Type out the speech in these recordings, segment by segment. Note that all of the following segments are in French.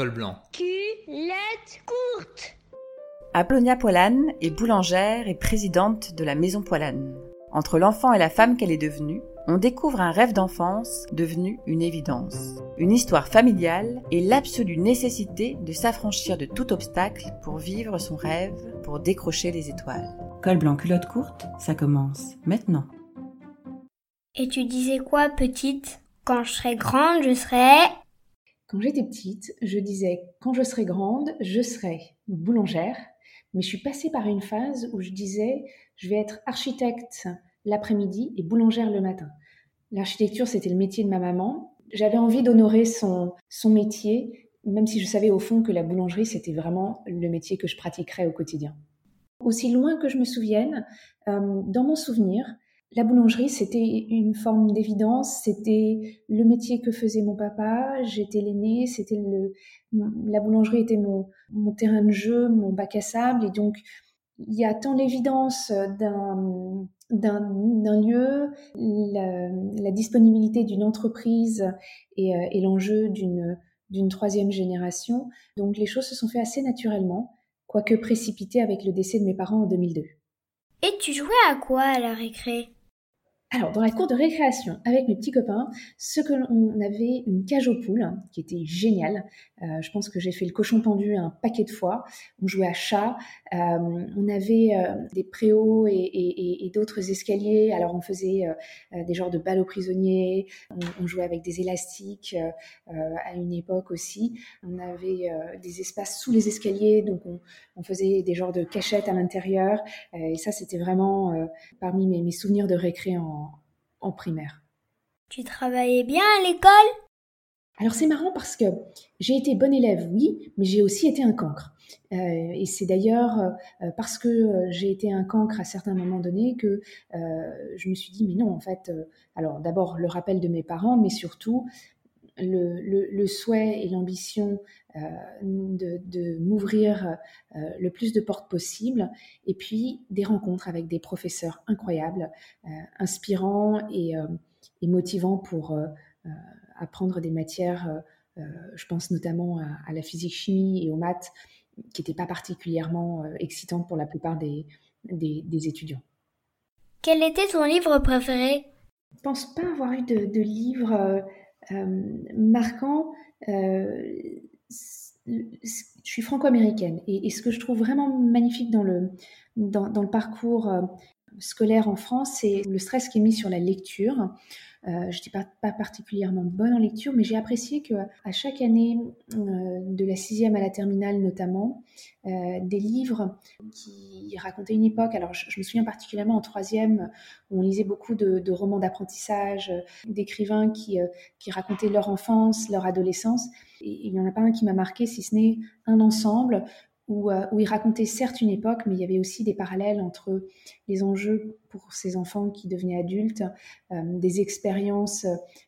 Col blanc. Culotte courte. Apollonia Poilane est boulangère et présidente de la Maison Poilane. Entre l'enfant et la femme qu'elle est devenue, on découvre un rêve d'enfance devenu une évidence. Une histoire familiale et l'absolue nécessité de s'affranchir de tout obstacle pour vivre son rêve, pour décrocher les étoiles. Col blanc culotte courte, ça commence maintenant. Et tu disais quoi, petite? Quand je serai grande, je serai... Quand j'étais petite, je disais quand je serai grande, je serai boulangère, mais je suis passée par une phase où je disais je vais être architecte l'après-midi et boulangère le matin. L'architecture, c'était le métier de ma maman. J'avais envie d'honorer son, son métier, même si je savais au fond que la boulangerie, c'était vraiment le métier que je pratiquerais au quotidien. Aussi loin que je me souvienne, euh, dans mon souvenir, la boulangerie, c'était une forme d'évidence, c'était le métier que faisait mon papa, j'étais l'aîné, c'était le, la boulangerie était mon, mon terrain de jeu, mon bac à sable, et donc il y a tant l'évidence d'un d'un lieu, la, la disponibilité d'une entreprise et, euh, et l'enjeu d'une d'une troisième génération. Donc les choses se sont faites assez naturellement, quoique précipitées avec le décès de mes parents en 2002. Et tu jouais à quoi à la récré? Alors, dans la cour de récréation, avec mes petits copains, ce que l'on avait une cage aux poules, qui était géniale. Euh, je pense que j'ai fait le cochon pendu un paquet de fois. On jouait à chat. Euh, on avait euh, des préaux et, et, et d'autres escaliers. Alors, on faisait euh, des genres de balles aux prisonniers. On, on jouait avec des élastiques à une époque aussi. On avait des espaces sous les escaliers, donc on, on, faisait des genres de cachettes à l'intérieur. et ça, c'était vraiment parmi mes, mes souvenirs de récré en primaire. Tu travaillais bien à l'école? Alors c'est marrant parce que j'ai été bonne élève, oui, mais j'ai aussi été un cancre. Euh, et c'est d'ailleurs euh, parce que euh, j'ai été un cancre à certains moments donnés que euh, je me suis dit, mais non, en fait, euh, alors d'abord le rappel de mes parents, mais surtout le, le, le souhait et l'ambition euh, de, de m'ouvrir euh, le plus de portes possible, et puis des rencontres avec des professeurs incroyables, euh, inspirants et, et, motivants pour apprendre des matières, je pense notamment à, à, la physique-chimie et aux maths, qui n'étaient pas particulièrement excitantes pour la plupart des, des, des étudiants. Quel était ton livre préféré? Je pense pas avoir eu de, de livre marquant. Euh, je suis franco-américaine et, ce que je trouve vraiment magnifique dans le, dans, dans le parcours euh, scolaire en France, c'est le stress qui est mis sur la lecture. Euh, je n'étais pas, pas, particulièrement bonne en lecture, mais j'ai apprécié que à chaque année, euh, de la sixième à la terminale notamment, euh, des livres qui racontaient une époque. Alors, je, me souviens particulièrement en troisième, on lisait beaucoup de, romans d'apprentissage, d'écrivains qui, qui racontaient leur enfance, leur adolescence. Et il n'y en a pas un qui m'a marqué, si ce n'est un ensemble où, euh, où, il racontait certes une époque, mais il y avait aussi des parallèles entre les enjeux pour ces enfants qui devenaient adultes, euh, des expériences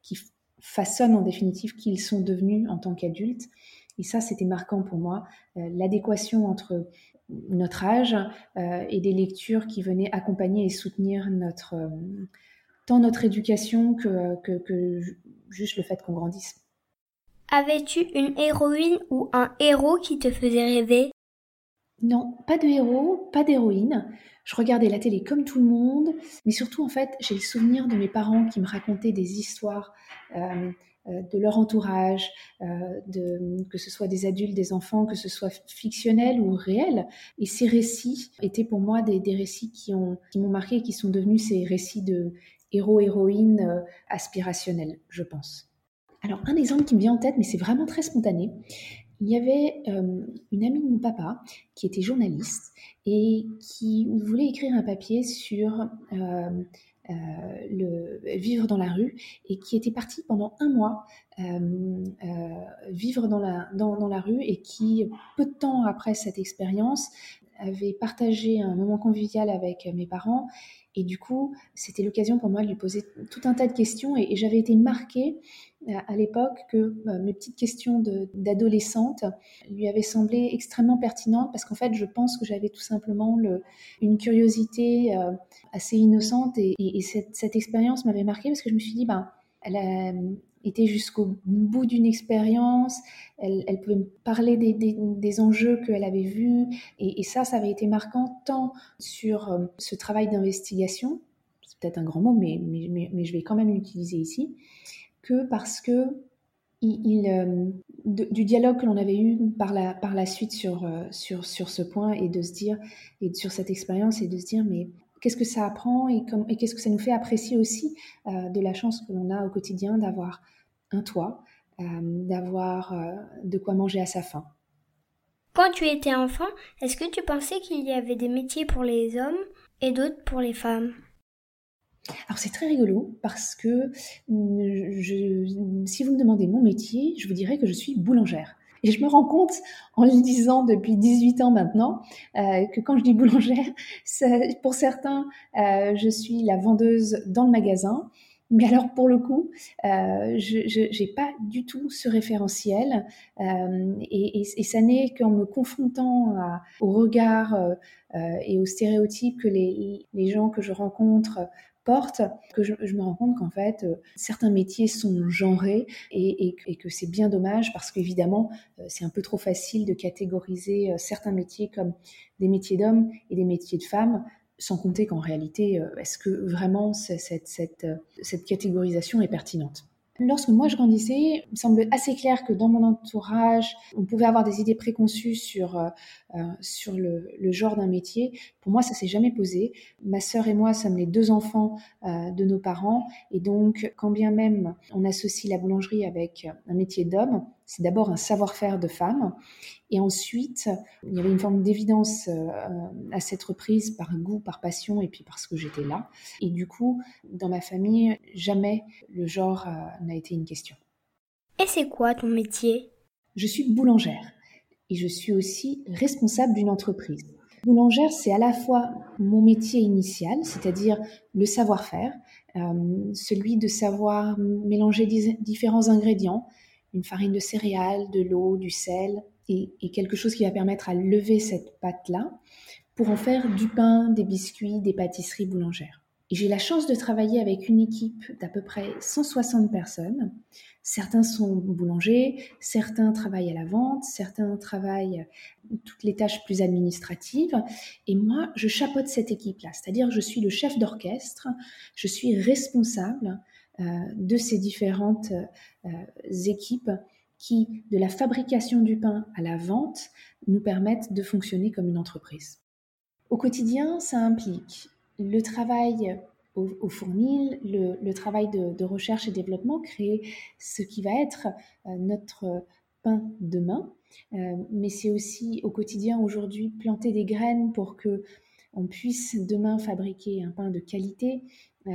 qui façonnent en définitive qui ils sont devenus en tant qu'adultes. Et ça, c'était marquant pour moi, euh, l'adéquation entre notre âge euh, et des lectures qui venaient accompagner et soutenir notre, euh, tant notre éducation que, que juste le fait qu'on grandisse. Avais-tu une héroïne ou un héros qui te faisait rêver? Non, pas de héros, pas d'héroïne. Je regardais la télé comme tout le monde, mais surtout en fait, j'ai le souvenir de mes parents qui me racontaient des histoires euh, euh, de leur entourage, euh, que ce soit des adultes, des enfants, que ce soit fictionnel ou réel. Et ces récits étaient pour moi des, récits qui m'ont qui marqué et qui sont devenus ces récits de héros-héroïnes aspirationnels, je pense. Alors un exemple qui me vient en tête, mais c'est vraiment très spontané, il y avait euh, une amie de mon papa qui était journaliste et qui voulait écrire un papier sur euh, euh, le vivre dans la rue et qui était partie pendant un mois vivre dans la, dans, dans la rue et qui, peu de temps après cette expérience, avait partagé un moment convivial avec mes parents et du coup, c'était l'occasion pour moi de lui poser tout un tas de questions. Et, j'avais été marquée à l'époque que euh, mes petites questions d'adolescente lui avaient semblé extrêmement pertinentes parce qu'en fait, je pense que j'avais tout simplement le, une curiosité euh, assez innocente. Et, et, et cette, cette expérience m'avait marquée parce que je me suis dit, ben, elle a, été jusqu'au bout d'une expérience, elle, pouvait me parler des, enjeux qu'elle avait vus, et, ça, ça avait été marquant tant sur euh, ce travail d'investigation, c'est peut-être un grand mot, mais, mais, je vais quand même l'utiliser ici, que parce que il, euh, du dialogue que l'on avait eu par la, par la suite sur, euh, sur, sur ce point et de se dire, et sur cette expérience, et de se dire, mais qu'est-ce que ça apprend et, et qu'est-ce que ça nous fait apprécier aussi de la chance que l'on a au quotidien d'avoir un toit, euh, d'avoir euh, de quoi manger à sa faim. Quand tu étais enfant, est-ce que tu pensais qu'il y avait des métiers pour les hommes et d'autres pour les femmes? Alors c'est très rigolo parce que je, si vous me demandez mon métier, je vous dirais que je suis boulangère. Et je me rends compte, en le disant depuis 18 ans maintenant, euh, que quand je dis boulangère, pour certains, je suis la vendeuse dans le magasin. Mais alors pour le coup, euh, je n'ai pas du tout ce référentiel euh, et, ça n'est qu'en me confrontant à, au regard euh, euh, et aux stéréotypes que les, gens que je rencontre portent que je, me rends compte qu'en fait euh, certains métiers sont genrés et, que c'est bien dommage parce qu'évidemment c'est un peu trop facile de catégoriser certains métiers comme des métiers d'hommes et des métiers de femmes sans compter qu'en réalité, euh, est-ce que vraiment cette, cette, euh, cette catégorisation est pertinente Lorsque moi je grandissais, il me semble assez clair que dans mon entourage, on pouvait avoir des idées préconçues sur, euh, sur le, le, genre d'un métier. Pour moi, ça s'est jamais posé. Ma sœur et moi sommes les deux enfants de nos parents, et donc quand bien même on associe la boulangerie avec un métier d'homme, c'est d'abord un savoir-faire de femme. Et ensuite, il y avait une forme d'évidence euh, à cette reprise par goût, par passion et puis parce que j'étais là. Et du coup, dans ma famille, jamais le genre euh, n'a été une question. Et c'est quoi ton métier? Je suis boulangère et je suis aussi responsable d'une entreprise. Boulangère, c'est à la fois mon métier initial, c'est-à-dire le savoir-faire, euh, celui de savoir mélanger différents ingrédients, une farine de céréales, de l'eau, du sel, et, quelque chose qui va permettre à lever cette pâte-là pour en faire du pain, des biscuits, des pâtisseries boulangères. J'ai la chance de travailler avec une équipe d'à peu près 160 personnes. Certains sont boulangers, certains travaillent à la vente, certains travaillent toutes les tâches plus administratives. Et moi, je chapeaute cette équipe-là, c'est-à-dire je suis le chef d'orchestre, je suis responsable de ces différentes euh, équipes qui, de la fabrication du pain à la vente, nous permettent de fonctionner comme une entreprise. Au quotidien, ça implique le travail au, fournil, le, travail de, recherche et développement, créer ce qui va être notre pain demain. mais c'est aussi au quotidien aujourd'hui planter des graines pour que on puisse demain fabriquer un pain de qualité, euh,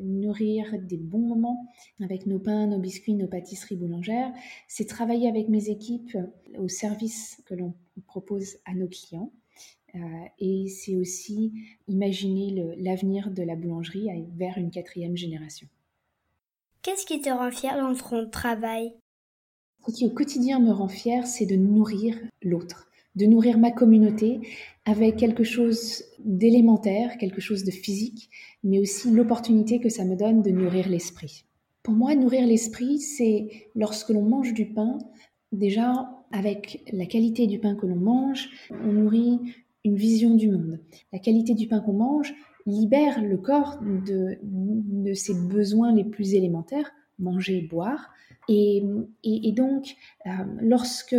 nourrir des bons moments avec nos pains, nos biscuits, nos pâtisseries boulangères. C'est travailler avec mes équipes au service que l'on propose à nos clients. Euh, et c'est aussi imaginer l'avenir de la boulangerie vers une quatrième génération. Qu'est-ce qui te rend fier dans ton travail? Ce qui au quotidien me rend fier, c'est de nourrir l'autre de nourrir ma communauté avec quelque chose d'élémentaire, quelque chose de physique, mais aussi l'opportunité que ça me donne de nourrir l'esprit. Pour moi, nourrir l'esprit, c'est lorsque l'on mange du pain, déjà avec la qualité du pain que l'on mange, on nourrit une vision du monde. La qualité du pain qu'on mange libère le corps de, ses besoins les plus élémentaires, manger, boire. Et, et, donc, euh, lorsque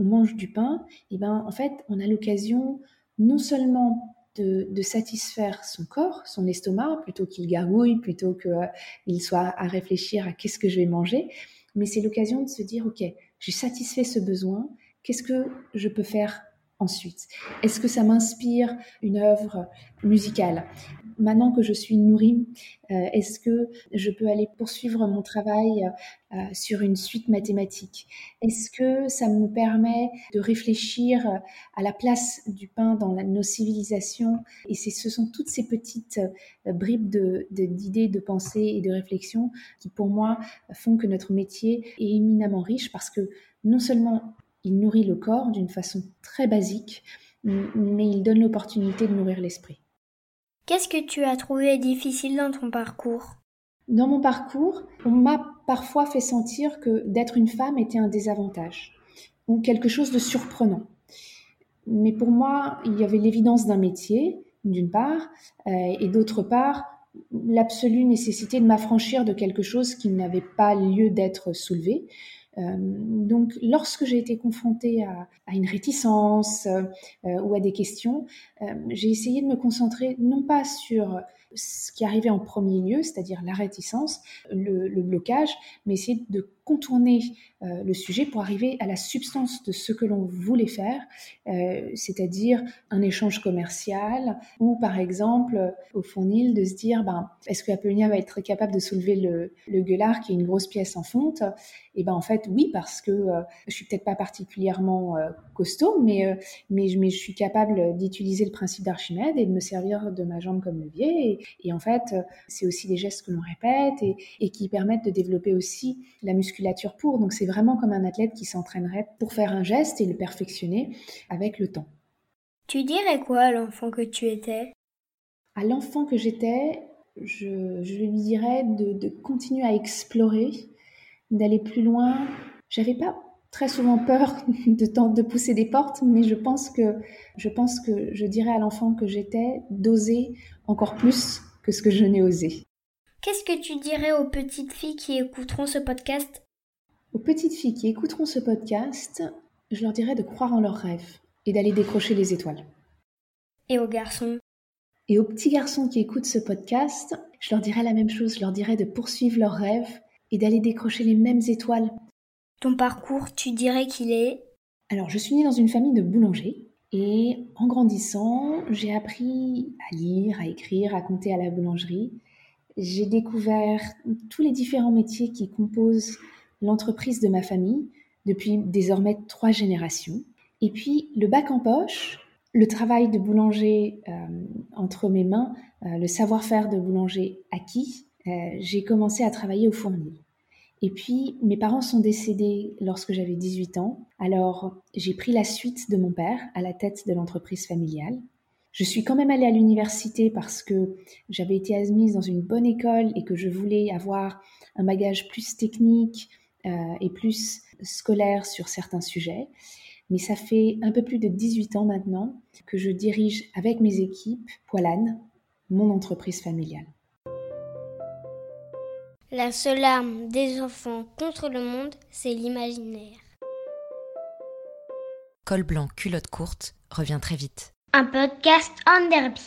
on mange du pain, et eh ben en fait, on a l'occasion non seulement de, satisfaire son corps, son estomac, plutôt qu'il gargouille, plutôt qu'il soit à réfléchir à qu'est-ce que je vais manger, mais c'est l'occasion de se dire, ok, j'ai satisfait ce besoin, qu'est-ce que je peux faire ensuite? Est-ce que ça m'inspire une œuvre musicale? Maintenant que je suis nourrie, euh, est-ce que je peux aller poursuivre mon travail euh, sur une suite mathématique? Est-ce que ça me permet de réfléchir à la place du pain dans nos civilisations? Et ce sont toutes ces petites euh, bribes d'idées, de, de pensée et de réflexion qui, pour moi, font que notre métier est éminemment riche parce que non seulement il nourrit le corps d'une façon très basique, mais il donne l'opportunité de nourrir l'esprit. Qu'est-ce que tu as trouvé difficile dans ton parcours? Dans mon parcours, on m'a parfois fait sentir que d'être une femme était un désavantage ou quelque chose de surprenant. Mais pour moi, il y avait l'évidence d'un métier, d'une part, euh, et d'autre part, l'absolue nécessité de m'affranchir de quelque chose qui n'avait pas lieu d'être soulevé. Euh, donc, lorsque j'ai été confrontée à, une réticence euh, ou à des questions, j'ai essayé de me concentrer non pas sur ce qui arrivait en premier lieu, c'est-à-dire la réticence, le, le, blocage, mais essayer de contourner euh, le sujet pour arriver à la substance de ce que l'on voulait faire, euh, c'est-à-dire un échange commercial ou par exemple au fond Nil de se dire ben, est-ce que Apollonia va être capable de soulever le, le gueulard qui est une grosse pièce en fonte? Et ben en fait oui parce que euh, je suis peut-être pas particulièrement costaud, mais, mais, mais, je suis capable d'utiliser le principe d'Archimède et de me servir de ma jambe comme levier. Et en fait c'est aussi des gestes que l'on répète et, et qui permettent de développer aussi la musculation pour. Donc c'est vraiment comme un athlète qui s'entraînerait pour faire un geste et le perfectionner avec le temps. Tu dirais quoi à l'enfant que tu étais? À l'enfant que j'étais, je, lui dirais de, continuer à explorer, d'aller plus loin. J'avais pas très souvent peur de, de pousser des portes, mais je pense que je pense que je dirais à l'enfant que j'étais d'oser encore plus que ce que je n'ai osé. Qu'est-ce que tu dirais aux petites filles qui écouteront ce podcast? Aux petites filles qui écouteront ce podcast, je leur dirais de croire en leurs rêves et d'aller décrocher les étoiles. Et aux garçons? Et aux petits garçons qui écoutent ce podcast, je leur dirais la même chose, je leur dirais de poursuivre leurs rêves et d'aller décrocher les mêmes étoiles. Ton parcours, tu dirais qu'il est Alors, je suis née dans une famille de boulangers et en grandissant, j'ai appris à lire, à écrire, à compter à la boulangerie. J'ai découvert tous les différents métiers qui composent l'entreprise de ma famille depuis désormais trois générations. Et puis le bac en poche, le travail de boulanger euh, entre mes mains, euh, le savoir-faire de boulanger acquis, euh, j'ai commencé à travailler au fournil. Et puis mes parents sont décédés lorsque j'avais 18 ans, alors j'ai pris la suite de mon père à la tête de l'entreprise familiale. Je suis quand même allée à l'université parce que j'avais été admise dans une bonne école et que je voulais avoir un bagage plus technique, euh, et plus scolaire sur certains sujets. Mais ça fait un peu plus de 18 ans maintenant que je dirige avec mes équipes Poilane, mon entreprise familiale. La seule arme des enfants contre le monde, c'est l'imaginaire. Col blanc, culotte courte revient très vite. Un podcast en derby.